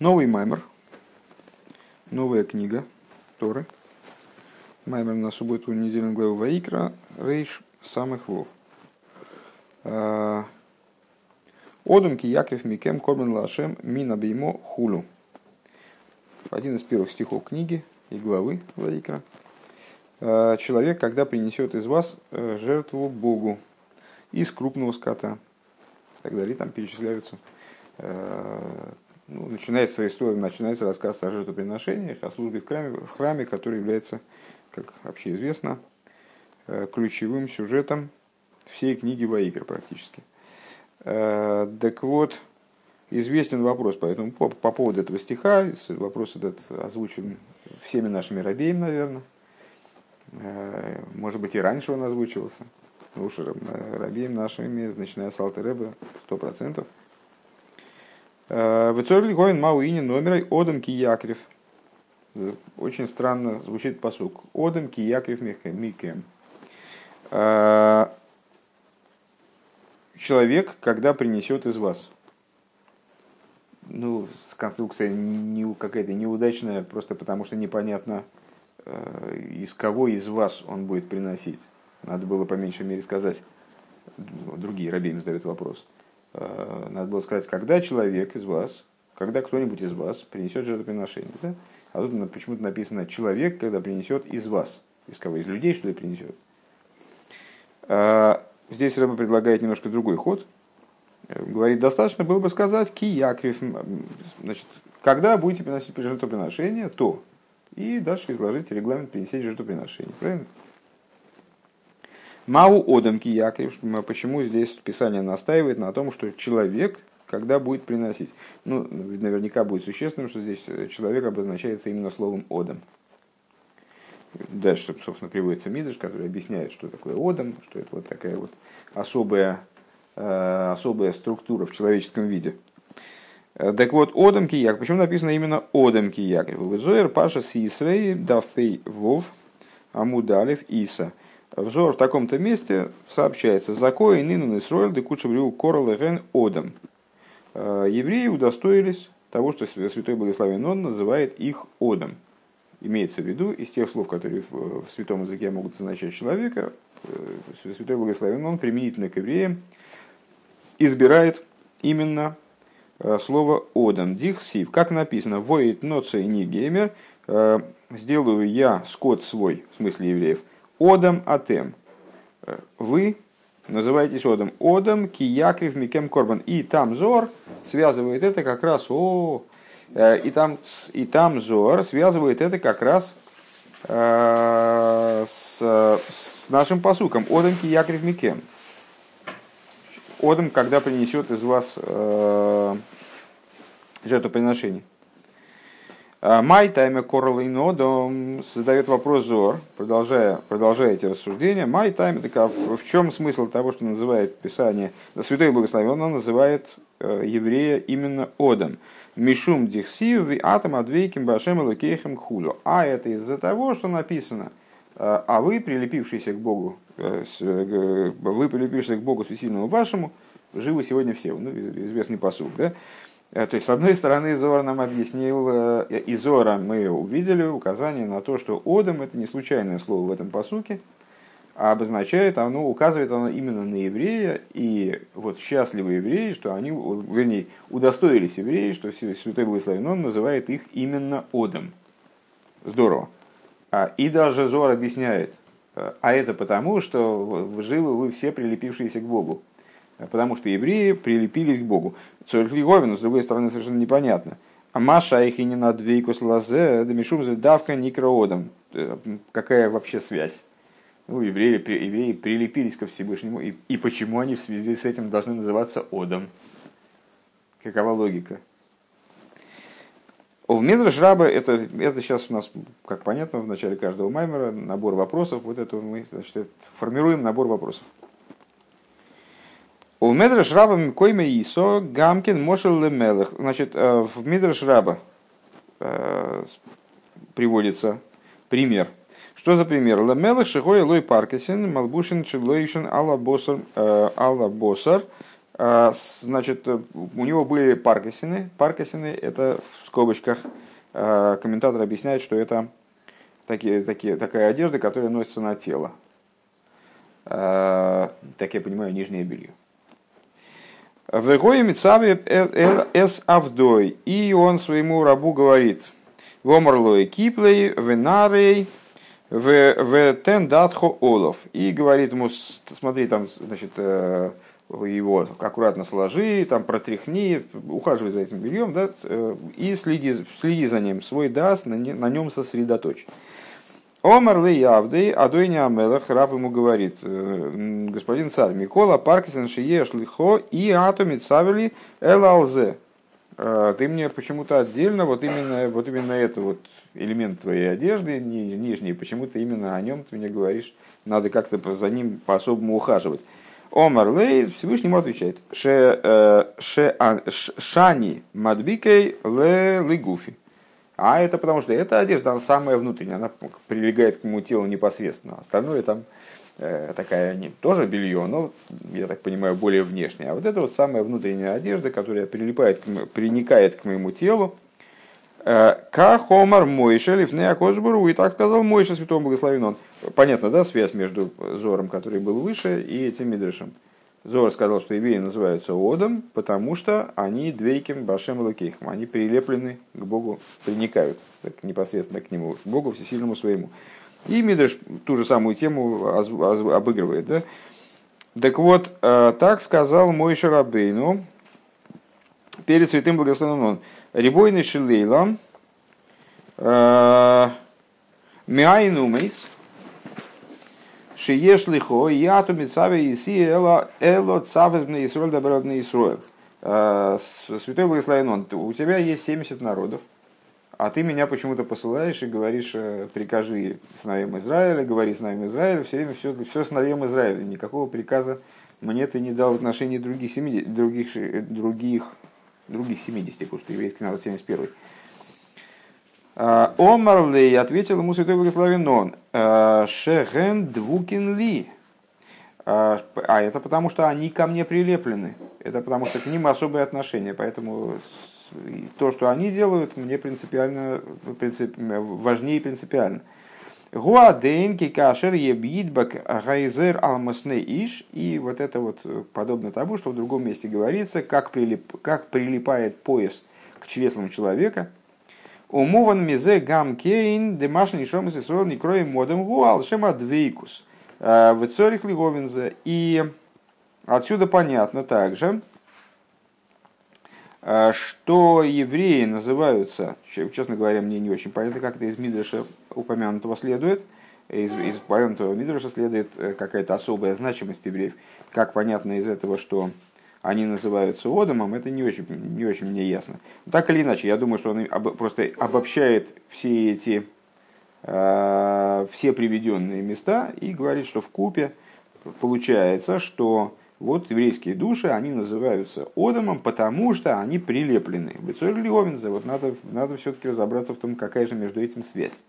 Новый маймер, новая книга Торы. Маймер на субботу недельную главу Ваикра, Рейш самых вов. А, Одумки Яков Микем Корбен Лашем Мина Беймо Хулу. Один из первых стихов книги и главы Ваикра. А, Человек, когда принесет из вас э, жертву Богу из крупного скота. И так далее, там перечисляются э, ну, начинается история, начинается рассказ о жертвоприношениях, о службе в храме, в храме, который является, как вообще известно, э, ключевым сюжетом всей книги Ваикра практически. Э, так вот, известен вопрос по, этому, по, по поводу этого стиха, вопрос этот озвучен всеми нашими рабеем, наверное. Э, может быть, и раньше он озвучивался. Ну уж рабеем нашими, начиная с Алтереба, сто процентов – Вецорли Гоин Мауини номерой Одам Киякрев. Очень странно звучит посук. Одам Киякрев Микем. Человек, когда принесет из вас. Ну, конструкция не, какая-то неудачная, просто потому что непонятно, э, из кого из вас он будет приносить. Надо было по меньшей мере сказать. Другие рабеем задают вопрос. Э, надо было сказать, когда человек из вас, когда кто-нибудь из вас принесет жертвоприношение. Да? А тут почему-то написано человек, когда принесет из вас. Из кого? Из людей, что ли, принесет. А, здесь Рэба предлагает немножко другой ход. Э, говорит, достаточно было бы сказать киякрив. Значит, когда будете приносить жертвоприношение, то. И дальше изложите регламент принесения жертвоприношения. Правильно? Мау одамки Яков, почему здесь Писание настаивает на том, что человек, когда будет приносить. Ну, наверняка будет существенным, что здесь человек обозначается именно словом одам. Дальше, собственно, приводится Мидыш, который объясняет, что такое одам, что это вот такая вот особая, э, особая структура в человеческом виде. Э, так вот, Одам Кияк. Почему написано именно Одам Кияк? Зоер Паша Сисрей Давпей Вов Амудалев Иса – Взор в таком-то месте сообщается «Закои нинун Исроэль де кучабрю корал ген одам». Э, евреи удостоились того, что Святой Благословен Он называет их одом. Имеется в виду из тех слов, которые в святом языке могут означать человека, э, Святой Благословен Он применительно к евреям избирает именно э, слово «одам». Дихсив, как написано, «воит ноцей не геймер», «сделаю я скот свой», в смысле евреев, Одам Атем. Вы называетесь Одам. Одам Киякрив Микем Корбан. И там Зор связывает это как раз о... Э, и там, и там Зор связывает это как раз э, с, с нашим посуком. Одам Киякрив Микем. Одам, когда принесет из вас э, жертвоприношение. А, Май тайме королейнодом задает вопрос Зор, продолжая, продолжая эти рассуждения. Май тайме, так а в, в чем смысл того, что называет Писание, Святой Благословен, он называет э, еврея именно Одом. Мишум дихсив ви атом адвейким башем лакейхем хулю. А это из-за того, что написано, э, а вы, прилепившиеся к Богу, э, э, вы, прилепившиеся к Богу святильному вашему, живы сегодня все. Ну, известный посуд, да? Э, то есть, с одной стороны, Зор нам объяснил, э, из Зора мы увидели указание на то, что Одам это не случайное слово в этом посуке, а обозначает оно, указывает оно именно на еврея, и вот счастливые евреи, что они, вернее, удостоились евреи, что Святой Благословен, он называет их именно Одам. Здорово. А, и даже Зор объясняет, э, а это потому, что живы вы все прилепившиеся к Богу потому что евреи прилепились к Богу. Цорхлиговину, с другой стороны, совершенно непонятно. А Маша их и не на двейкус лазе, дамишум давка никроодом. Э, какая вообще связь? Ну, евреи, евреи прилепились ко Всевышнему, и, и почему они в связи с этим должны называться Одом? Какова логика? В Медраш Раба, это, это сейчас у нас, как понятно, в начале каждого маймера, набор вопросов. Вот это мы значит, формируем набор вопросов. У Медраш Раба Койме Исо Гамкин Мошел Лемелех. Значит, э, в Медраш Раба э, приводится пример. Что за пример? Лемелех Шихой Лой Паркесин Малбушин Чилойшин Алла Босар э, Алла Босар значит, у него были паркасины. Паркасины – это в скобочках комментатор объясняет, что это такие, такие, такая одежда, которая носится на тело. Так я понимаю, нижнее белье. Вегоя Мицави эс Авдой. И он своему рабу говорит, Вомарлой киплей, венарей, в тендатхо олов. И говорит ему, смотри, там, значит, э, его аккуратно сложи, там протряхни, ухаживай за этим бельем, да, э, и следи, следи за ним, свой даст, на нем сосредоточь. Омар ли явдей, адойни амелах, Раф ему говорит, «Э, господин царь, Микола Паркисен шиеш лихо и атоми цавели элалзе. «Э, ты мне почему-то отдельно, вот именно, вот именно это вот элемент твоей одежды, нижний, почему-то именно о нем ты мне говоришь, надо как-то за ним по-особому ухаживать. Омар Лей Всевышнему отвечает, э, ше, шани мадбикей ле лигуфи. А это потому что эта одежда, она самая внутренняя, она прилегает к моему телу непосредственно. Остальное там э, такая не, тоже белье, но, я так понимаю, более внешнее. А вот это вот самая внутренняя одежда, которая прилипает, к, приникает к моему телу. Э, Ка хомар Мойша лифнея кожбуру, и так сказал Мойша святому благословен он. Понятно, да, связь между Зором, который был выше, и этим Мидрышем. Зор сказал, что евреи называются Одом, потому что они двейким Башем Лакейхом. Они прилеплены к Богу, приникают так, непосредственно к Нему, к Богу всесильному своему. И Мидрш ту же самую тему обыгрывает. Да? Так вот, э, так сказал мой Шарабейну перед святым благословенным он. Рибойный Шилейла э, Миайнумейс Шиеш лихо, я ту митсаве иси эло эло цавез мне Исроль добро мне Исроэль. Святой Благословен он, у тебя есть 70 народов, а ты меня почему-то посылаешь и говоришь, э, прикажи сыновьям Израиля, говори сыновьям Израиля, все время все, все сыновьям Израиля. Никакого приказа мне ты не дал в отношении других 70, других, других, других 70, потому что еврейский народ 71. А, Омарлей ответил ему святой благословен он, «А, Шехен двукин ли. А, а это потому, что они ко мне прилеплены. Это потому, что к ним особые отношения. Поэтому то, что они делают, мне принципиально, принцип, важнее принципиально. Гуадейн кикашер ебидбак гайзер алмасне иш. И вот это вот подобно тому, что в другом месте говорится, как, прилип, как прилипает пояс к чреслам человека – Умуван мизе гам кейн демашни шомас исрол не кроем модем гуал шема двейкус. Э, в цорих лиговинзе. И отсюда понятно также, э, что евреи называются, честно говоря, мне не очень понятно, как это из Мидраша упомянутого следует, из, из упомянутого Мидраша следует э, какая-то особая значимость евреев. Как понятно из этого, что они называются Одамом, это не очень, не очень мне ясно. Так или иначе, я думаю, что он просто обобщает все эти э, все приведенные места и говорит, что в купе получается, что вот еврейские души, они называются Одамом, потому что они прилеплены. Бецор Лиовинзе, вот надо, надо все-таки разобраться в том, какая же между этим связь.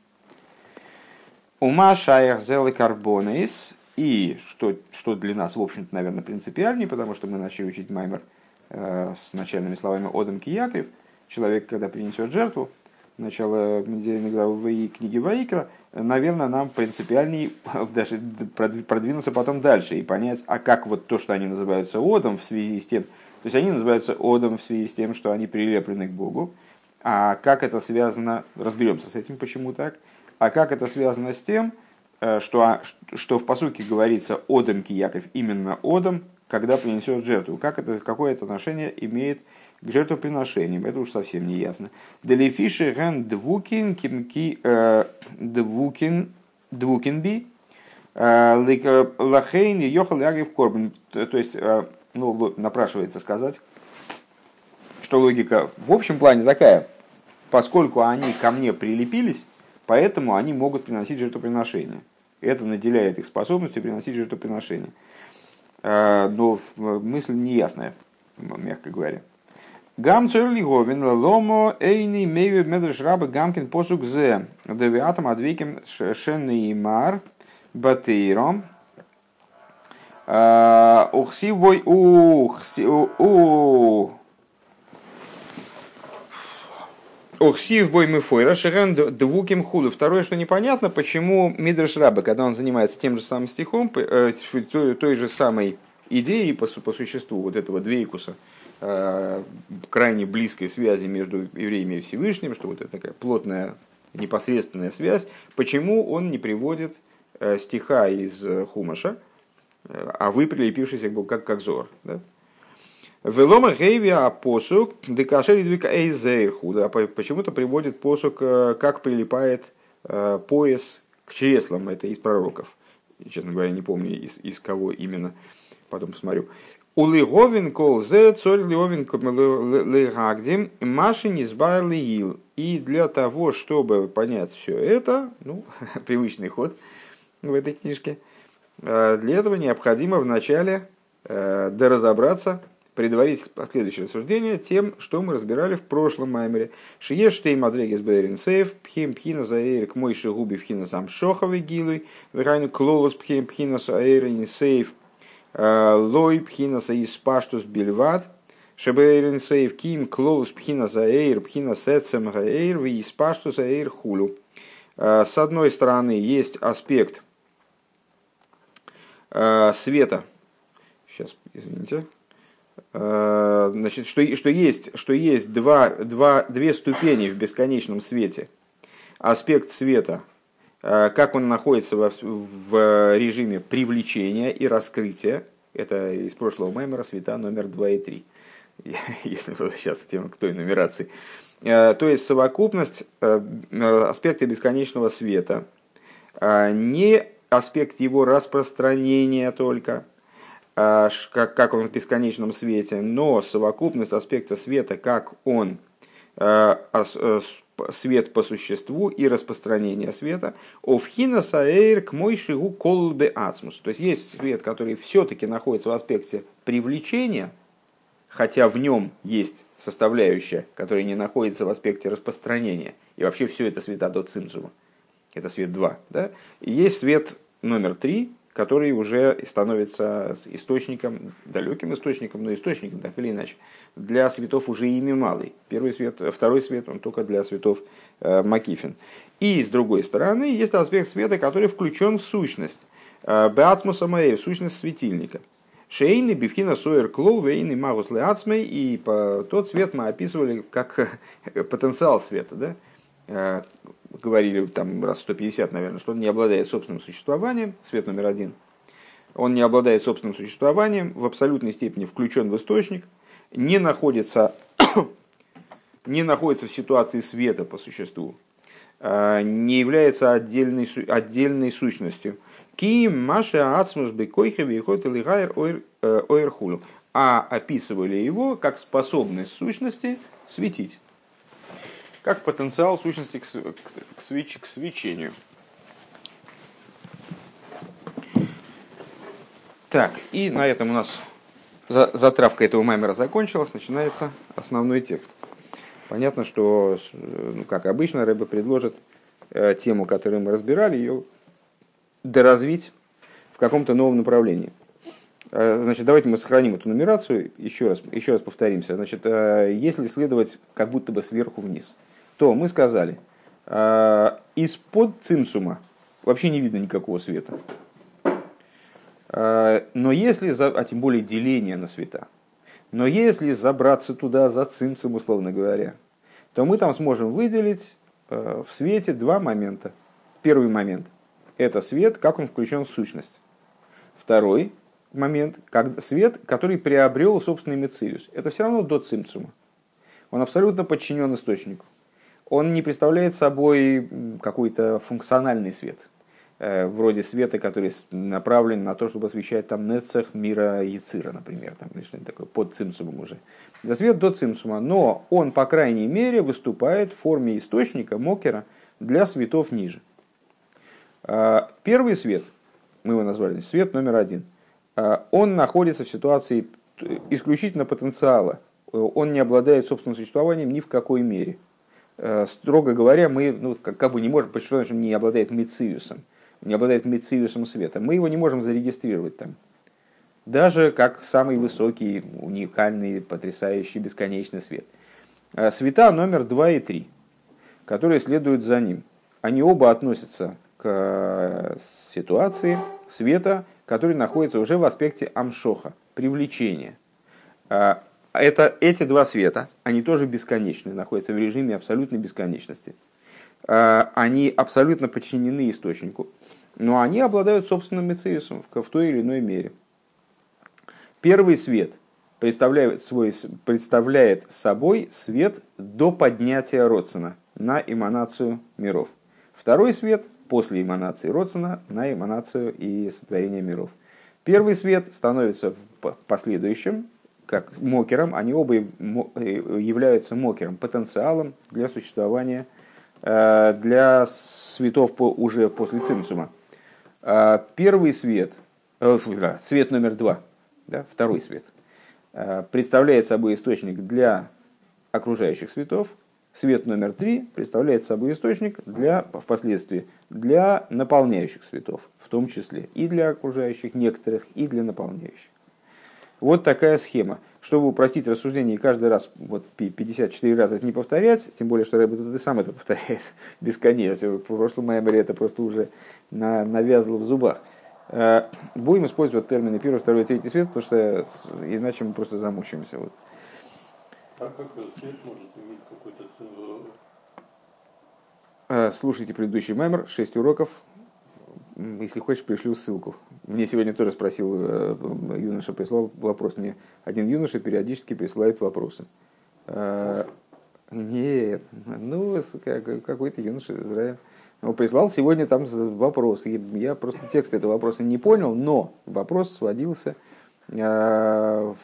Ума шаях зелы карбонейс, и что, что для нас, в общем-то, наверное, принципиальнее, потому что мы начали учить Маймер э, с начальными словами «Одам Киякрив», человек, когда принесет жертву, начало недельной главы книги Ваикра, наверное, нам принципиальнее даже продвинуться потом дальше и понять, а как вот то, что они называются Одом в связи с тем, то есть они называются Одом в связи с тем, что они прилеплены к Богу, а как это связано, разберемся с этим, почему так, а как это связано с тем, что, а, что в посуке говорится «Одам Кияков», именно «Одам», когда принесет жертву. Как это, какое это отношение имеет к жертвоприношениям, это уж совсем не ясно. Делифиши ген двукин кимки э, двукин двукинби э, лахейн йохал ягив корбан. То есть, ну, напрашивается сказать, что логика в общем плане такая, поскольку они ко мне прилепились, поэтому они могут приносить жертвоприношения это наделяет их способностью приносить жертвоприношения. А, но мысль неясная, мягко говоря. Гам церлиговин ломо эйни мейве медреш раба гамкин посук зе девиатом адвиким шенный мар батейром. Ухсивой у Охсив бой мыфойра шерен двуким худу. Второе, что непонятно, почему Мидраш Раба, когда он занимается тем же самым стихом, той, той же самой идеей по, по существу вот этого двейкуса, э, крайне близкой связи между евреями и Всевышним, что вот это такая плотная непосредственная связь, почему он не приводит э, стиха из э, Хумаша, а вы прилепившийся как, как зор. Да? Велома гейвия посук декашер двика эйзейрху. Да, почему-то приводит посук, э, как прилипает э, пояс к чреслам. Это из пророков. Честно говоря, не помню, из, из кого именно. Потом посмотрю. Улиговин кол зе цорь лиовин легагдим маши низбар лиил. И для того, чтобы понять все это, ну, привычный ход в этой книжке, э, для этого необходимо вначале доразобраться предварить последующее рассуждение тем, что мы разбирали в прошлом маймере. Шиеш штей мадрегис бейрин сейф, пхим пхина заэйр к мой шигуби пхина сам шоховый гилуй, вирайну клолос пхим пхина заэйрин сейф, э, лой пхина саис паштус бельват, шебейрин сейф ким клолос пхина заэйр, пхина сецем гаэйр, ви паштус заэйр хулю. Э, с одной стороны, есть аспект э, света. Сейчас, извините. Э, значит, что, что есть, что есть два, два, две ступени в бесконечном свете. Аспект света, э, как он находится в, в режиме привлечения и раскрытия. Это из прошлого мемора света номер 2 и 3. Если возвращаться к тем, к той нумерации. Э, то есть совокупность аспекта бесконечного света, не аспект его распространения только, а, как, как он в бесконечном свете, но совокупность аспекта света, как он э, свет по существу и распространение света, овхина саэйр к мой шигу колбе ацмус. То есть есть свет, который все-таки находится в аспекте привлечения, хотя в нем есть составляющая, которая не находится в аспекте распространения. И вообще все это света до цимцума. Это свет 2. Да? Есть свет номер 3, который уже становится источником, далеким источником, но источником, так или иначе, для светов уже ими малый. Первый свет, второй свет, он только для светов э, Макифин. И с другой стороны, есть аспект света, который включен в сущность. Э, Беацмуса в сущность светильника. Шейны, бифхина, сойер, клол, вейны, магус, леацмей. И по, тот свет мы описывали как потенциал света. Да? Говорили там раз 150, наверное, что он не обладает собственным существованием, свет номер один, он не обладает собственным существованием, в абсолютной степени включен в источник, не находится, не находится в ситуации света по существу, а, не является отдельной, отдельной сущностью. Ким Маша Ацмус Бекойхеви Хот Илигайр. Э, а описывали его как способность сущности светить как потенциал сущности к, к, свеч, к свечению. Так, и на этом у нас затравка этого маймера закончилась, начинается основной текст. Понятно, что, ну, как обычно, Рэбе предложит э, тему, которую мы разбирали, ее доразвить в каком-то новом направлении. Э, значит, давайте мы сохраним эту нумерацию, еще раз, еще раз повторимся. Значит, э, если следовать как будто бы сверху вниз – то мы сказали, э, из-под цимсума вообще не видно никакого света. Э, но если, а тем более деление на света, но если забраться туда за цимсум, условно говоря, то мы там сможем выделить э, в свете два момента. Первый момент – это свет, как он включен в сущность. Второй момент – как свет, который приобрел собственный мециус. Это все равно до цимцума. Он абсолютно подчинен источнику он не представляет собой какой-то функциональный свет, э, вроде света, который направлен на то, чтобы освещать там нецех мира Яцира, например, там, или что-нибудь такое, под цимсумом уже. Это свет до цимсума, но он, по крайней мере, выступает в форме источника, мокера, для светов ниже. А, первый свет, мы его назвали свет номер один, а, он находится в ситуации исключительно потенциала, он не обладает собственным существованием ни в какой мере – Э, строго говоря, мы ну, как, как бы не можем, почему он не обладает мециусом, не обладает мециусом света. Мы его не можем зарегистрировать там. даже как самый высокий, уникальный, потрясающий, бесконечный свет. А света номер 2 и 3, которые следуют за ним, они оба относятся к э, ситуации света, который находится уже в аспекте амшоха, привлечения. Это, эти два света, они тоже бесконечны, находятся в режиме абсолютной бесконечности. А, они абсолютно подчинены источнику, но они обладают собственным мецеюсом в той или иной мере. Первый свет представляет, свой, представляет собой свет до поднятия Родсона на эманацию миров. Второй свет после эманации Родсона на эманацию и сотворение миров. Первый свет становится последующим, как мокером, они оба э, являются мокером, потенциалом для существования э, для светов уже после цимсума. Э, первый свет, свет номер два, да, второй свет, представляет собой источник для окружающих светов, свет номер три представляет собой источник для, впоследствии для наполняющих светов, в том числе и для окружающих некоторых, и для наполняющих. Вот такая схема. Чтобы упростить рассуждение и каждый раз вот 54 раза это не повторять, тем более, что Рэбби тут и сам это повторяет бесконечно. В прошлом меморе это просто уже на, навязло в зубах. Э, будем использовать термины первый, второй, третий свет, потому что иначе мы просто замучаемся. Вот. А как свет может иметь какой-то э, Слушайте предыдущий мемор, 6 уроков, если хочешь, пришлю ссылку. Мне сегодня тоже спросил, э, юноша прислал вопрос. Мне один юноша периодически присылает вопросы. А, нет, ну, какой-то юноша из Израиля. Он прислал сегодня там вопрос. Я просто текст этого вопроса не понял, но вопрос сводился а,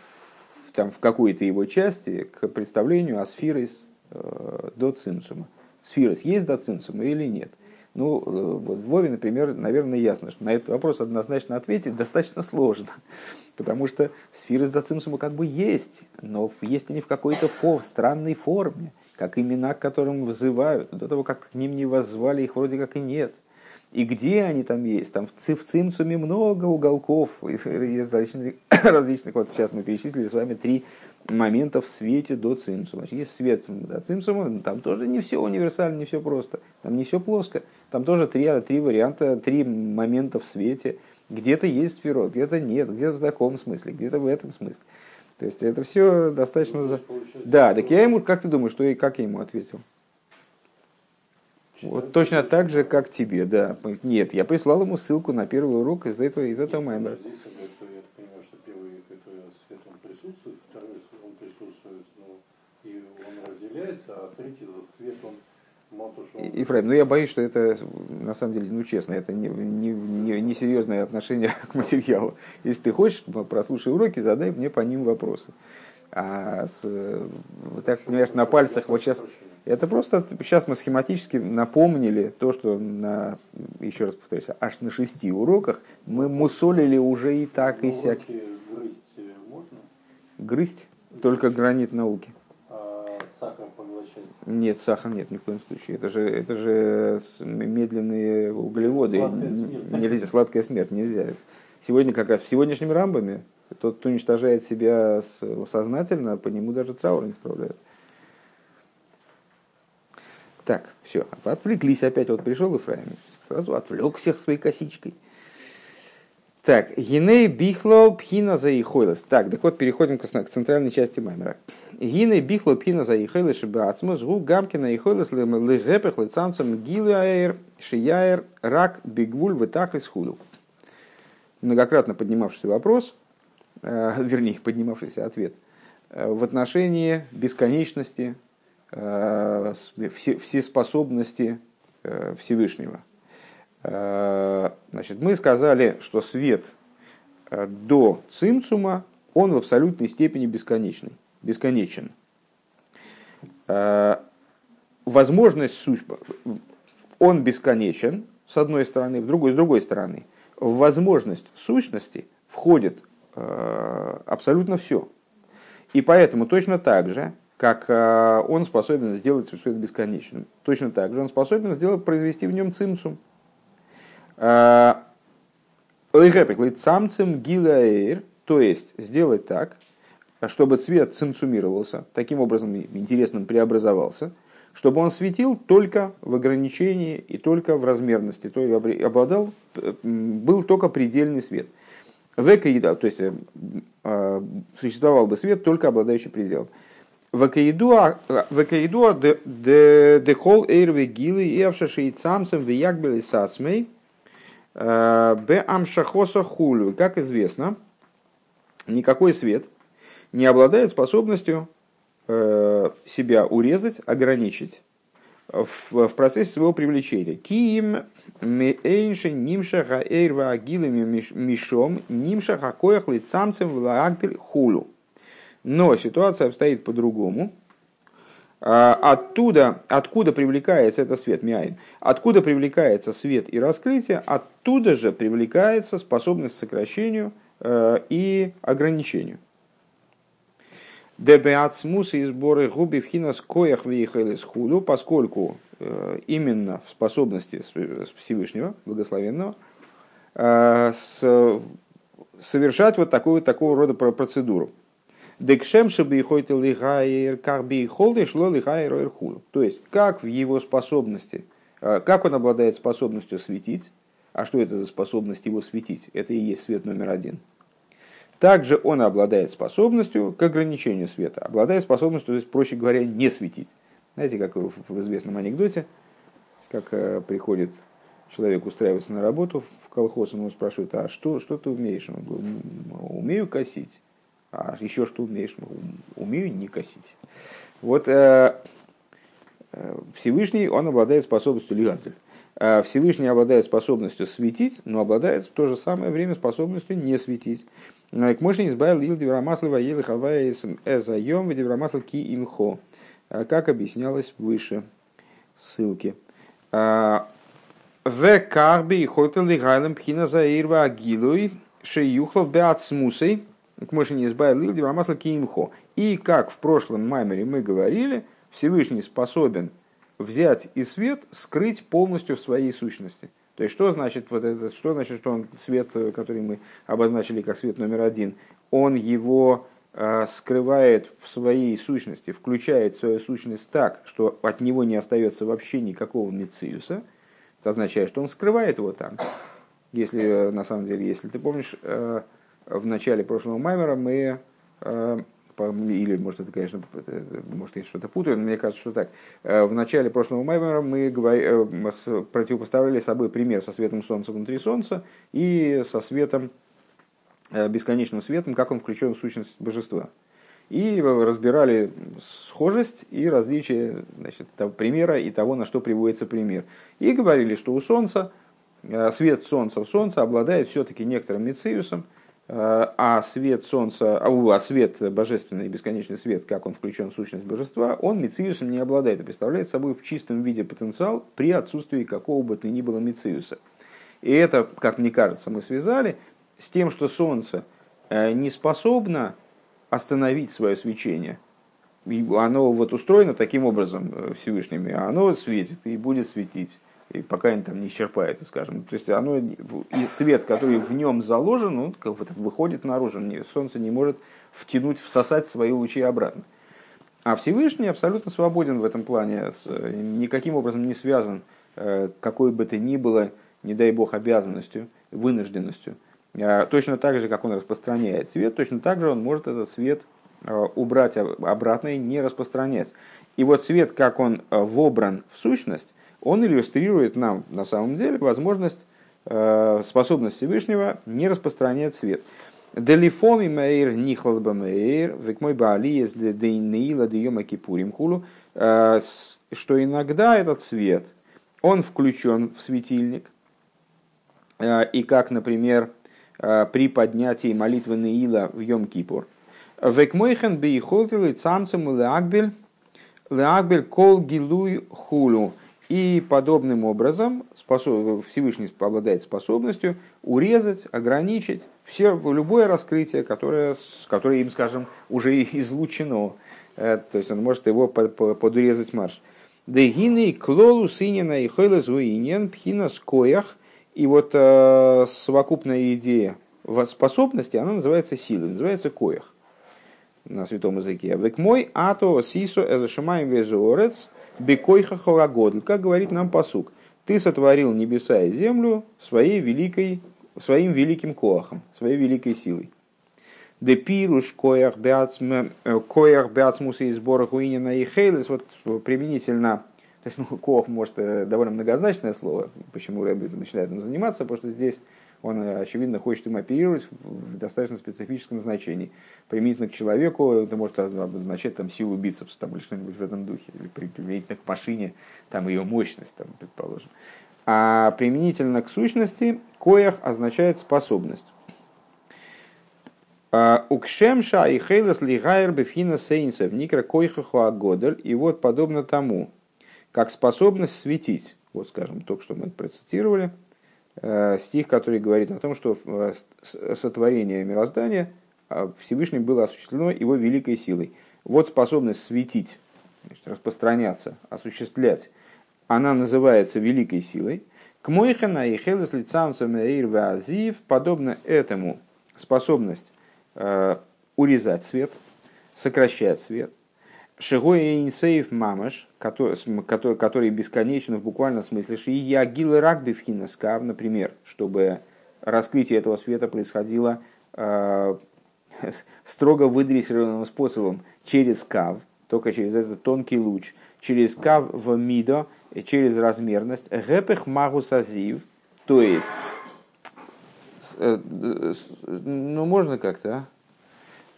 там, в какой-то его части к представлению о сфирис э, до цинцума. Сфирис есть до цинцума или нет? Ну, э, вот Вове, например, наверное, ясно, что на этот вопрос однозначно ответить достаточно сложно. Потому что сферы с доцимсума как бы есть, но есть они в какой-то фо, странной форме, как имена, к которым вызывают. До того, как к ним не воззвали, их вроде как и нет. И где они там есть? Там в цимсуме много уголков различных, различных. Вот сейчас мы перечислили с вами три момента в свете до цимсума. Есть свет до цимсума, там тоже не все универсально, не все просто. Там не все плоско. Там тоже три, три варианта, три момента в свете. Где-то есть сферот, где-то нет, где-то в таком смысле, где-то в этом смысле. То есть это все достаточно... Ну, да, так я ему, как ты думаешь, что и как я ему ответил? Вот точно так же, как тебе, да. Нет, я прислал ему ссылку на первый урок из этого, из этого мемора. Здесь я понимаю, что первый это свет он присутствует, второй он присутствует, но и разделяется, а третий свет он Ефраим, ну я боюсь, что это, на самом деле, ну честно, это не, не, не, не серьезное отношение к материалу. Если ты хочешь, прослушай уроки, задай мне по ним вопросы. А с, вот так, понимаешь, на пальцах вот сейчас... Это просто сейчас мы схематически напомнили то, что на, еще раз повторюсь, аж на шести уроках мы мусолили уже и так, и сяк. Грызть можно? Грызть? Только гранит науки. Нет, сахар нет ни в коем случае. Это же, это же медленные углеводы. Сладкая смерть. Нельзя, сладкая смерть нельзя. Сегодня как раз в сегодняшнем рамбаме тот, кто уничтожает себя сознательно, по нему даже траур не справляют. Так, все, отвлеклись опять. Вот пришел Ифраим, сразу отвлек всех своей косичкой. Так, Гиней бихло пхина за ихойлес. Так, так вот, переходим к, к центральной части Маймера. Гиней бихло пхина за ихойлес шибацмус гу гамкина ихойлес легепех лицанцам гилуаэр шияэр рак бигвуль вытахлис худу. Многократно поднимавшийся вопрос, э, вернее, поднимавшийся ответ, э, в отношении бесконечности, э, все, все способности э, Всевышнего. Э, значит, мы сказали, что свет э, до цимцума, он в абсолютной степени бесконечный, бесконечен. Э, возможность суть, он бесконечен, с одной стороны, в другой, с другой стороны. В возможность сущности входит абсолютно все. И поэтому точно так же, как он способен сделать это бесконечным, точно так же он способен сделать, произвести в нем цимцум – Лейхепик, лейцамцем гилаэйр, То есть сделать так, чтобы цвет цинцумировался, таким образом интересным преобразовался, чтобы он светил только в ограничении и только в размерности, то есть обладал, был только предельный свет. Века еда, то есть э, существовал бы свет, только обладающий пределом. Векаидуа дехол эйрве гилы и авшаши цамцем виякбели сацмей э, бе амшахоса хулю. Как известно, никакой свет не обладает способностью э, себя урезать, ограничить в, процессе своего привлечения. Киим мейнши нимша хаэйрва агилами мишом нимша хакоях лицамцем влагбель хулю. Но ситуация обстоит по-другому. А, оттуда, откуда привлекается этот свет, Миаин, откуда привлекается свет и раскрытие, оттуда же привлекается способность к сокращению э, и ограничению. Дебеацмус и сборы губи в хинас коях с худу, поскольку э, именно в способности Всевышнего, благословенного, э, совершать вот такую, такого рода процедуру. Декшем шабихойте лихайр, как бихолды шло лихайр. То есть, как в его способности, э, как он обладает способностью светить, а что это за способность его светить? Это и есть свет номер один. Также он обладает способностью к ограничению света, обладает способностью, то есть, проще говоря, не светить. Знаете, как в известном анекдоте, как э, приходит человек устраивается на работу в колхоз, ему спрашивают, а что, что ты умеешь? Он говорит, умею косить. А еще что умеешь? Умею не косить. Вот э, э, Всевышний, он обладает способностью лигантель. Э, Всевышний обладает способностью светить, но обладает в то же самое время способностью не светить. К мощи избавил ил деврамаслова ел хавая эзайом в деврамасл ки имхо. Как объяснялось выше ссылки. В карби хотел лигайлем пхина заирва агилуй шеюхлов беацмусей к мышине избавил масла киимхо. И как в прошлом маймере мы говорили, Всевышний способен взять и свет скрыть полностью в своей сущности. То есть, что значит, вот это, что значит, что он свет, который мы обозначили как свет номер один, он его э, скрывает в своей сущности, включает свою сущность так, что от него не остается вообще никакого мециуса. Это означает, что он скрывает его там. Если, э, на самом деле, если ты помнишь, э, в начале прошлого маймера мы, э, или может это, конечно, может я что-то путаю, но мне кажется, что так. Э, в начале прошлого маймера мы э, противопоставляли собой пример со светом Солнца внутри Солнца и со светом, бесконечным светом, как он включен в сущность божества. И разбирали схожесть и различие значит, того примера и того, на что приводится пример. И говорили, что у Солнца, свет Солнца в Солнце обладает все-таки некоторым мециусом, а свет солнца, а, а свет божественный, бесконечный свет, как он включен в сущность божества, он мициусом не обладает, а представляет собой в чистом виде потенциал при отсутствии какого бы то ни было мициуса. И это, как мне кажется, мы связали с тем, что солнце э, не способно остановить свое свечение. Оно вот устроено таким образом э, Всевышними, оно светит и будет светить и пока он там не исчерпается, скажем. То есть оно, и свет, который в нем заложен, он выходит наружу. Солнце не может втянуть, всосать свои лучи обратно. А Всевышний абсолютно свободен в этом плане, никаким образом не связан э, какой бы то ни было, не дай бог, обязанностью, вынужденностью. А точно так же, как он распространяет свет, точно так же он может этот свет э, убрать обратно и не распространять. И вот свет, как он э, вобран в сущность, он иллюстрирует нам на самом деле возможность, э, способность Всевышнего не распространять свет. Делифоми мейр нихлалба мейр, век мой баали из дейнеила дейома кипурим хулу, э, что иногда этот свет, он включен в светильник, э, и как, например, при поднятии молитвы Неила в Йом-Кипур. Век мойхен бейхолтил цамцем леакбель, леакбель кол гилуй хулу. И подобным образом Всевышний обладает способностью урезать, ограничить все, любое раскрытие, которое, которое им, скажем, уже излучено. Э, то есть он может его подурезать марш. Дегины клолу синина и хойла зуинен пхина скоях. И вот э, совокупная идея способности, она называется силой, называется коях на святом языке. Век мой ато сисо элшамаем везуорец бекойха хорагодль. Как говорит нам посук. Ты сотворил небеса и землю своей великой, своим великим коахом, своей великой силой. Де пируш коях бяцмуса и сбора хуинина и хейлес. Вот применительно то есть, ну, коах может э, довольно многозначное слово, почему Рэбби начинает этим заниматься, потому что здесь он, э, очевидно, хочет им оперировать в достаточно специфическом значении. Применительно к человеку это может означать там, силу бицепса там, или что-нибудь в этом духе, или применительно к машине, там, ее мощность, там, предположим. А применительно к сущности, коях означает способность. А, Укшемша и хейлес лигайр бифхина сейнсов никра койхаху агодель. И вот подобно тому, как способность светить. Вот, скажем, только что мы процитировали – стих, который говорит о том, что э, сотворение мироздания а, Всевышним было осуществлено его великой силой. Вот способность светить, значит, распространяться, осуществлять, она называется великой силой. К Мойхана и Хелес лицамцам Азив, подобно этому способность э, урезать свет, сокращать свет, Шигой инсейф мамаш, который, который, бесконечен в буквальном смысле, ши я гилы рагби в хинаскав, например, чтобы раскрытие этого света происходило э, строго выдрессированным способом через кав, только через этот тонкий луч, через кав в мидо, через размерность, гэпех магусазив, то есть, э, ну можно как-то,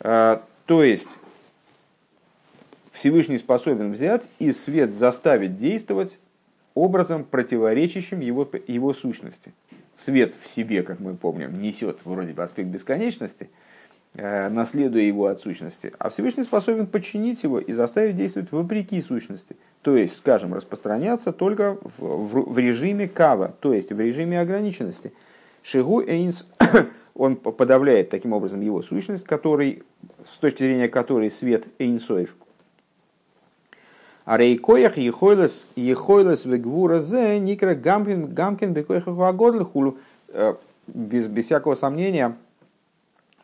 а? Э, то есть, Всевышний способен взять и свет заставить действовать образом, противоречащим его, его сущности. Свет в себе, как мы помним, несет вроде бы аспект бесконечности, э, наследуя его от сущности, а Всевышний способен подчинить его и заставить действовать вопреки сущности. То есть, скажем, распространяться только в, в, в режиме кава, то есть в режиме ограниченности. Шигу Эйнс, он подавляет таким образом его сущность, который, с точки зрения которой свет Эйнсоев – а рейкоях ехойлес вегвура зе никра гамкин агодль хулу. Э, без, без всякого сомнения,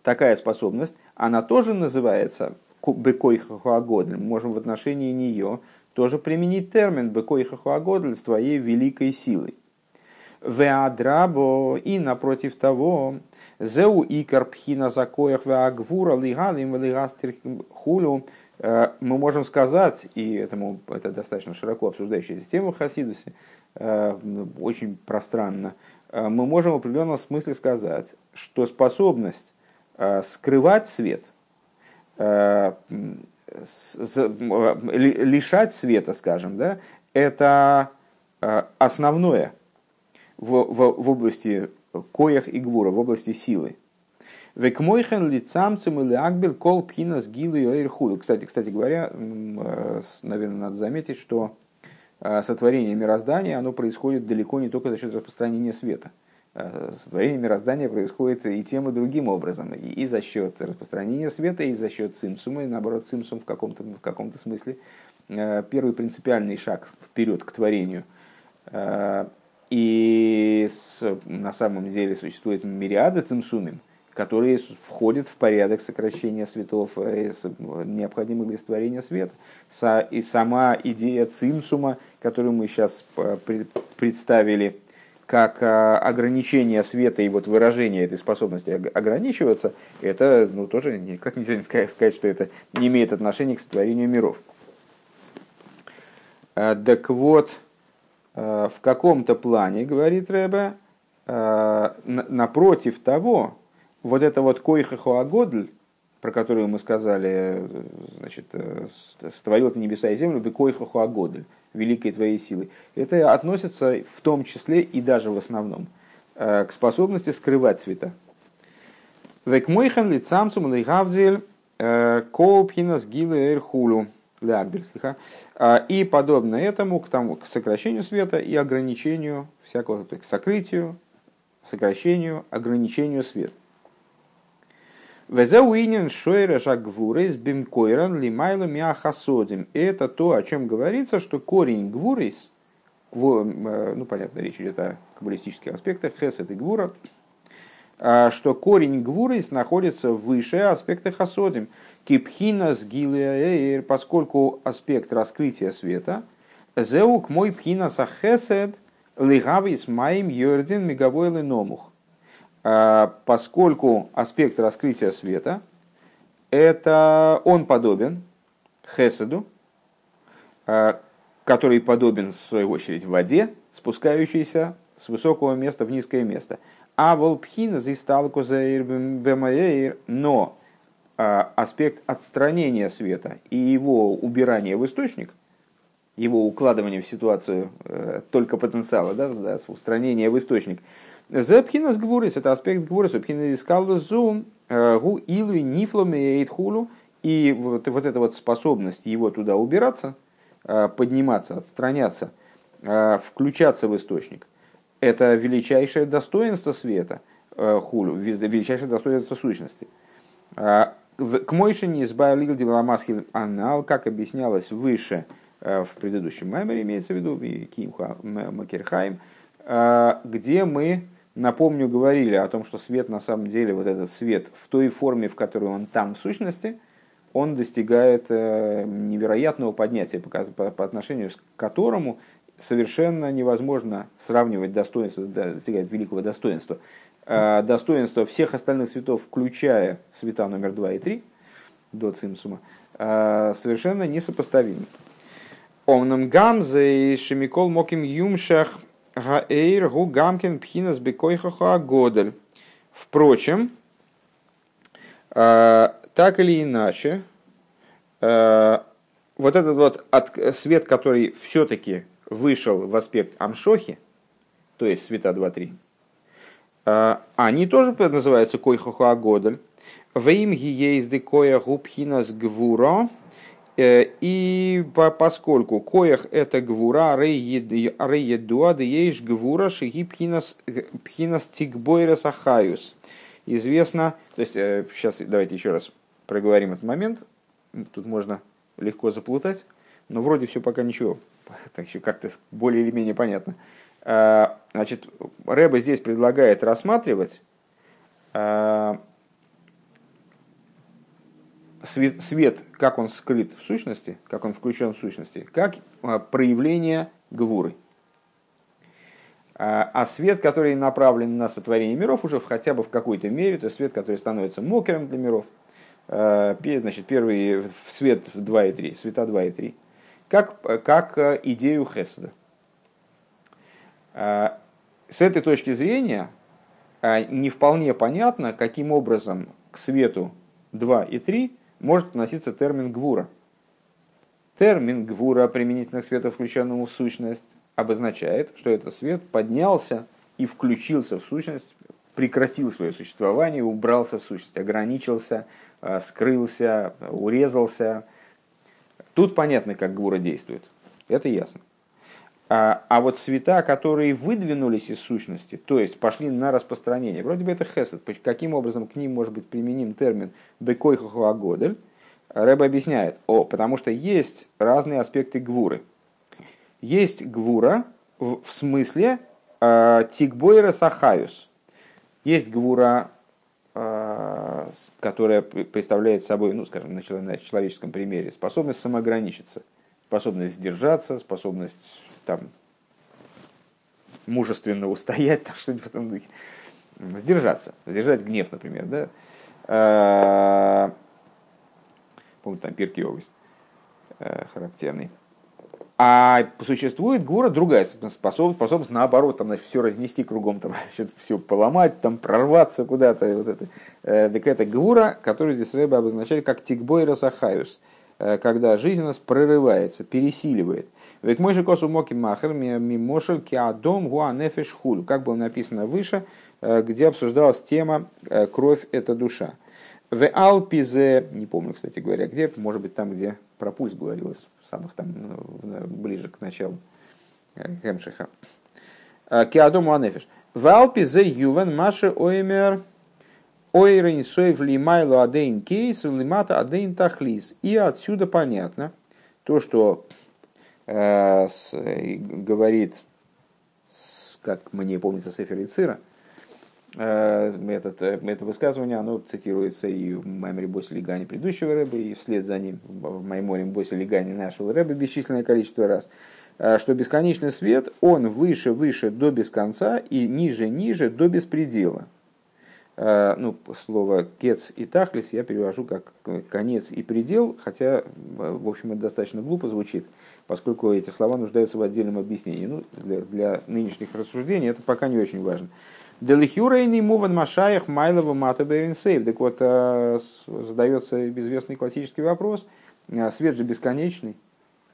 такая способность, она тоже называется бекоихаху агодль. Мы можем в отношении нее тоже применить термин бекоихаху агодль с твоей великой силой. Веадрабо и напротив того, зеу и карпхина закоях веагвура лигалим лигастер хулю мы можем сказать, и этому, это достаточно широко обсуждающаяся тема в Хасидусе, э, очень пространно, э, мы можем в определенном смысле сказать, что способность скрывать свет, лишать света, скажем, да, это основное в, в, в области коях и гвура, в области силы. Векмойхен лицамцем или акбель кол пхина с гилы Кстати, кстати говоря, э, наверное, надо заметить, что э, сотворение мироздания оно происходит далеко не только за счет распространения света. Э, сотворение мироздания происходит и тем, и другим образом. И за счет распространения света, и за счет цимсума, и наоборот, цимсум в каком-то, в каком-то смысле первый принципиальный шаг вперед к творению. И на самом деле существует мириады цимсумим, которые входят в порядок сокращения светов, э, необходимых для створения света. И сама идея цимсума, которую мы сейчас э, представили, как э, ограничение света и вот выражение этой способности ограничиваться, это ну, тоже никак нельзя сказать, что это не имеет отношения к сотворению миров. Так вот, в каком-то плане, говорит Рэбе, напротив того, вот это вот койхахуагодль, про которую мы сказали, значит, сотворил ты небеса и землю, бекойхахуагодль, великой твоей силы, это относится в том числе и даже в основном э, к способности скрывать цвета. Век мойхан ли цамцум ли гавдзель э, колпхинас гилы эрхулю. А, и подобно этому, к, тому, к сокращению света и ограничению всякого, к сокрытию, сокращению, ограничению света. Везеуинен шойра жагвурейс бимкойран лимайлу мяхасодим. Это то, о чем говорится, что корень гвурейс, э, ну понятно, речь идет о каббалистических аспектах, хесед и гвура, что корень гвурис находится выше аспекта хасодим. Кипхина с поскольку аспект раскрытия света, зеук мой пхина сахесед лигавис маим йордин меговойлы номух. Поскольку аспект раскрытия света, это он подобен хеседу, который подобен, в свою очередь, воде, спускающейся с высокого места в низкое место. А волпхина зисталку бемаэйр, но а, аспект отстранения света и его убирания в источник, его укладывание в ситуацию э, только потенциала, да, да, устранение в источник. Зепхина с гвурис, это аспект гвурис, пхина искал зум, э, гу илу нифломе хулу, и вот, вот эта вот способность его туда убираться, э, подниматься, отстраняться, включаться в источник, это величайшее достоинство света, хулю, величайшее достоинство сущности. К Мойшине избавил Дивламасхи Анал, как объяснялось выше э, в предыдущем меморе, имеется в виду, Кимха Макерхайм, э, где мы, напомню, говорили о том, что свет на самом деле, вот этот свет в той форме, в которой он там в сущности, он достигает э, невероятного поднятия, по, отношению к которому совершенно невозможно сравнивать достоинство, достигает великого достоинства Э, достоинства всех остальных цветов, включая цвета номер 2 и 3, до цимсума, э, совершенно несопоставимы. Омнам гамзе и шемикол моким юмшах гаэйр гу гамкин пхинас бекойхаха годель. Впрочем, э, так или иначе, вот этот вот свет, который все-таки вышел в аспект амшохи, то есть света 2-3, а, они тоже называются койхоху агодель. Вейм гиеизды коя губхинас гвура. Э, и поскольку коях это гвура, рейедуа, да ейш гвура, шиги пхинас тикбойрес ахаюс. Известно, то есть сейчас э, давайте еще раз проговорим этот момент. Тут можно легко заплутать, но вроде все пока ничего, так еще как-то более или менее понятно. Э, значит, Рэба здесь предлагает рассматривать свет, свет, как он скрыт в сущности, как он включен в сущности, как э, проявление гвуры. А свет, который направлен на сотворение миров, уже хотя бы в какой-то мере, то есть свет, который становится мокером для миров, значит, первый свет 2 и 3, света 2 и 3, как, как идею Хеседа. А, с этой точки зрения а, не вполне понятно, каким образом к свету 2 и 3 может относиться термин гвура. Термин гвура применительно к свету, включенному в сущность, обозначает, что этот свет поднялся и включился в сущность, прекратил свое существование, убрался в сущность, ограничился, а, скрылся, урезался. Тут понятно, как гвура действует. Это ясно. А, а вот цвета, которые выдвинулись из сущности, то есть пошли на распространение, вроде бы это хесед, каким образом к ним может быть применим термин бекойхахуагодель, Рэб объясняет, о, потому что есть разные аспекты гвуры. Есть гвура в, в смысле э, тикбойра сахаюс. Есть гвура, э, которая представляет собой, ну, скажем, на человеческом примере, способность самоограничиться, способность сдержаться, способность там мужественно устоять, там что-нибудь в этом духе. Сдержаться, сдержать гнев, например, да. А, помню, там Пирки Овость э, характерный. А существует гура другая способность, способность наоборот, там, значит, все разнести кругом, там, все поломать, там, прорваться куда-то. Вот это. Э, так это гура, который здесь Рэба обозначает как тикбой расахаюс, э, когда жизненность прорывается, пересиливает. Век мой же косу моки махер мимошель киадом гуанефеш хуль. Как было написано выше, э, где обсуждалась тема э, «Кровь – это душа». В Алпизе, не помню, кстати говоря, где, может быть, там, где про пульс говорилось, самых там, ну, ближе к началу э, Хемшиха. Киадом гуанефеш. В Алпизе ювен маши оймер ойрен соев лимайло адейн кейс лимата адейн тахлис. И отсюда понятно то, что Э, говорит, как мне помнится, Сефер Ицира, этот, это высказывание, оно цитируется и в Маймере Боси Лигане предыдущего рэба, и вслед за ним в Майморе Боси Лигане нашего рэба бесчисленное количество раз, что бесконечный свет, он выше, выше до без конца и ниже, ниже до беспредела. Ну, слово кец и тахлис я перевожу как конец и предел, хотя, в общем, это достаточно глупо звучит, поскольку эти слова нуждаются в отдельном объяснении. Ну, для, для нынешних рассуждений это пока не очень важно. Делихюрейный муван машаях майлова мата сейв. Так вот, э, задается известный классический вопрос. Э, свет же бесконечный.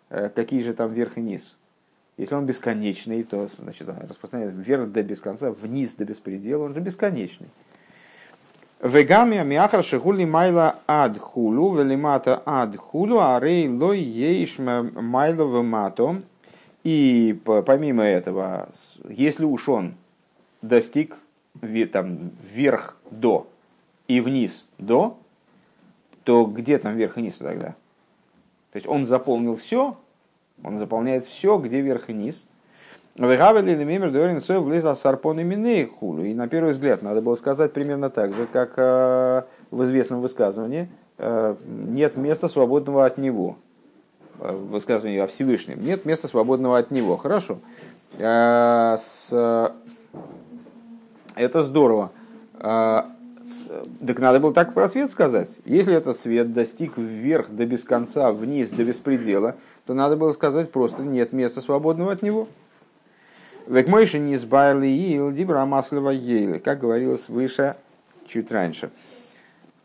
Э, какие же там верх и низ? Если он бесконечный, то значит, распространяется вверх до без конца, вниз до беспредела, он же бесконечный. Вегами мяхар шигули майла ад хулу, велимата ад хулу, а рей лой ейш майла вемато. И помимо этого, если уж он достиг там, вверх до и вниз до, то где там верх и низ тогда? То есть он заполнил все, он заполняет все, где верх и низ. И на первый взгляд надо было сказать примерно так же, как э, в известном высказывании э, нет места свободного от него. Э, высказывание о Всевышнем. Нет места свободного от него. Хорошо. Это здорово. Так надо было так про свет сказать. Если этот свет достиг вверх до без конца, вниз до беспредела, то надо было сказать просто нет места свободного от него. Век мойши не сбайли ил дибра маслова ейли, как говорилось выше, чуть раньше.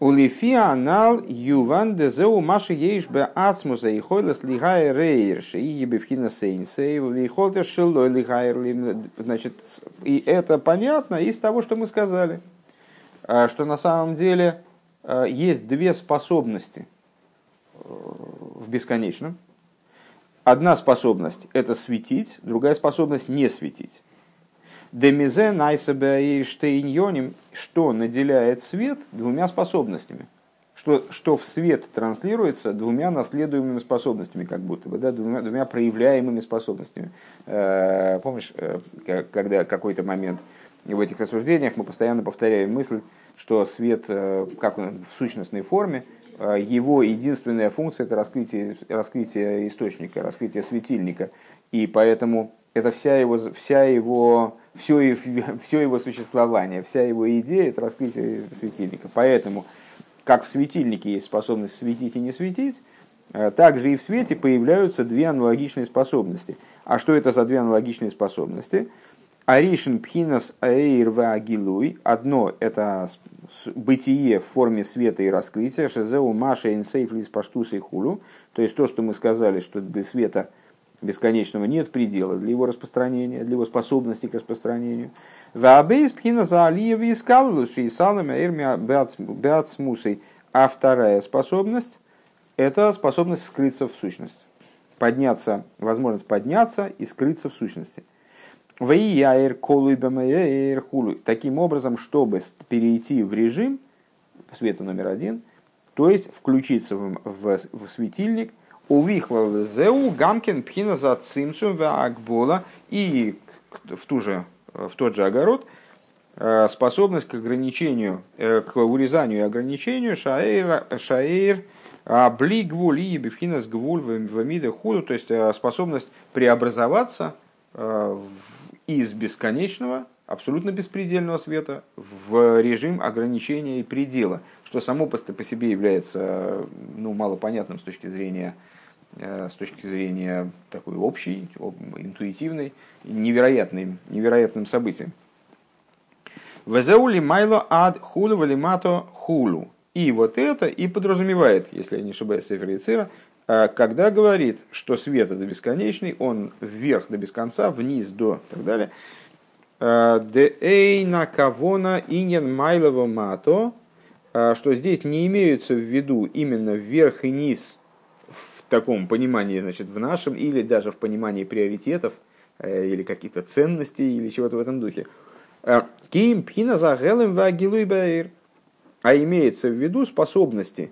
Улифи анал юван дезеу маши ейш бе ацмуса и хойлас лигай рейерши и ебевхина сейнсей вихолта шилой лигайр Значит, и это понятно из того, что мы сказали, а, что на самом деле а, есть две способности э, в бесконечном. Одна способность – это светить, другая способность – не светить. Демизе найсабе штейньоним, что наделяет свет двумя способностями. Что, что в свет транслируется двумя наследуемыми способностями, как будто бы, да, двумя, двумя проявляемыми способностями. Э, помнишь, э, когда какой-то момент в этих рассуждениях мы постоянно повторяем мысль, что свет, э, как он в сущностной форме, э, его единственная функция это раскрытие, раскрытие источника, раскрытие светильника. И поэтому это вся его, вся его, все, все его существование, вся его идея – это раскрытие светильника. Поэтому, как в светильнике есть способность светить и не светить, э, также и в свете появляются две аналогичные способности. А что это за две аналогичные способности? Аришин пхинас аэйр агилуй. Одно – это бытие в форме света и раскрытия. Шезеу маша инсейф лис паштуса и хулу. То есть то, что мы сказали, что для света – бесконечного нет предела для его распространения, для его способности к распространению. Вабейс пхина за алиев и скаллус и салами. А вторая способность – это способность скрыться в сущность. Подняться, возможность подняться и скрыться в сущности. Таким образом, чтобы перейти в режим света номер один, то есть включиться в, в, в светильник – Увихлал зеу гамкин пхина за цимцум акбола и в, ту же, в тот же огород э, способность к ограничению, э, к урезанию и ограничению шаэйр, шаэйр бли гвуль и бифхинас гвуль в худу, то есть э, способность преобразоваться из бесконечного, абсолютно беспредельного света в режим ограничения и предела, что само по себе является ну, малопонятным с точки зрения Э, с точки зрения такой общей, интуитивной, невероятным, невероятным событием. Везеули майло ад хулу валимато хулу. И вот это и подразумевает, если я не ошибаюсь, Сефер э, когда говорит, что свет это бесконечный, он вверх до без конца, вниз до и так далее. Э, де эйна кавона иньян майлово мато, что здесь не имеются в виду именно вверх и низ таком понимании, значит, в нашем, или даже в понимании приоритетов, э, или каких-то ценностей, или чего-то в этом духе. Ким пхина за гелем вагилу и А имеется в виду способности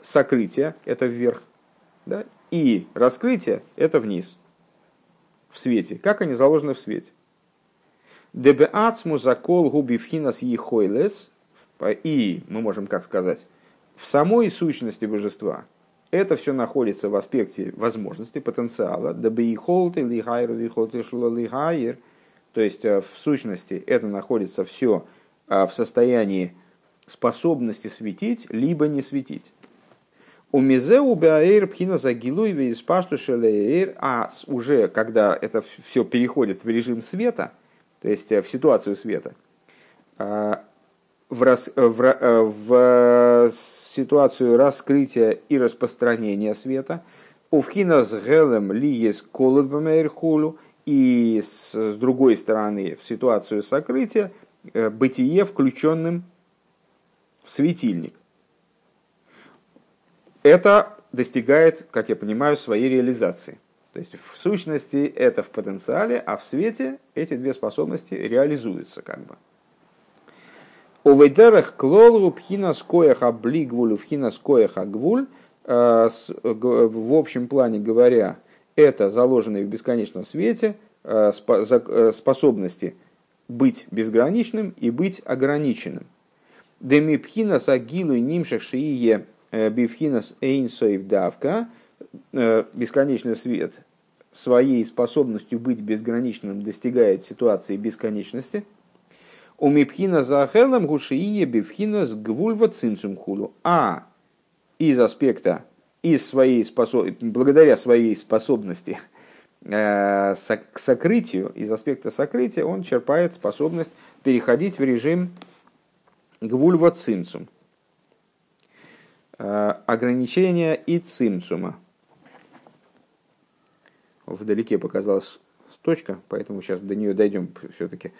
сокрытия, это вверх, да, и раскрытия, это вниз, в свете. Как они заложены в свете. Дебеацму закол губивхинас ехойлес. И, мы можем как сказать, в самой сущности божества это все находится в аспекте возможности, потенциала. Дебеихолты, лихайр, лихолты, лихайр. То есть, э, в сущности, это находится все э, в состоянии способности светить, либо не светить. У Мизеу Беаэйр Пхина Загилуй Вейспашту Шелеэйр, а уже когда это все переходит в режим света, то есть э, в ситуацию света, э, в, рас, э, в, в ситуацию раскрытия и распространения света, у Вхина с Гелем ли есть колод хулу, и с другой стороны в ситуацию сокрытия бытие включенным в светильник это достигает, как я понимаю, своей реализации. То есть в сущности это в потенциале, а в свете эти две способности реализуются как бы. У вейдерах клолу пхина скояха блигвулю пхина скояха э, в общем плане говоря, это заложенные в бесконечном свете э, э, способности быть безграничным и быть ограниченным. Демипхина сагилу нимшах шиие Бифхинас Эйнсоев Давка, э, бесконечный свет, своей способностью быть безграничным достигает ситуации бесконечности. У Мипхина Захелам Гушиие Бифхинас Гвульва Цинцум Худу. А из аспекта, из своей способ... благодаря своей способности э, к сокрытию, из аспекта сокрытия, он черпает способность переходить в режим Гвульва Цинцум. Э, ограничения и цимцума. Вдалеке показалась точка, поэтому сейчас до нее дойдем все-таки.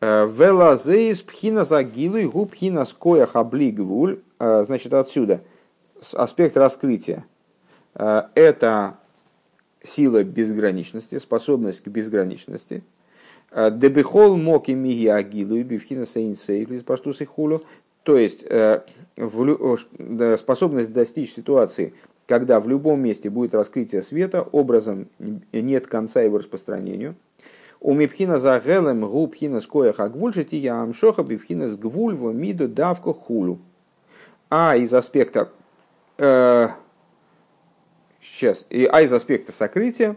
Э, Велазеис пхина загилу и губ пхина скоя хабли гвуль. Э, значит, отсюда аспект раскрытия. Это сила безграничности, способность к безграничности. Дебихол моки миги агилу и бифхина сейнсейтлис паштус и хулю. То есть э, способность достичь ситуации, когда в любом месте будет раскрытие света, образом нет конца его распространению. У мипхина за гелем губхина скоя хагвуль я амшоха бипхина с гвульво миду давко хулу. А из аспекта э, сейчас, и, а из аспекта сокрытия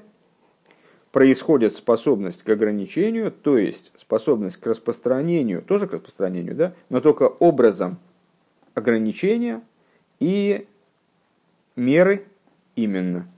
происходит способность к ограничению, то есть способность к распространению, тоже к распространению, да, но только образом ограничения и меры именно.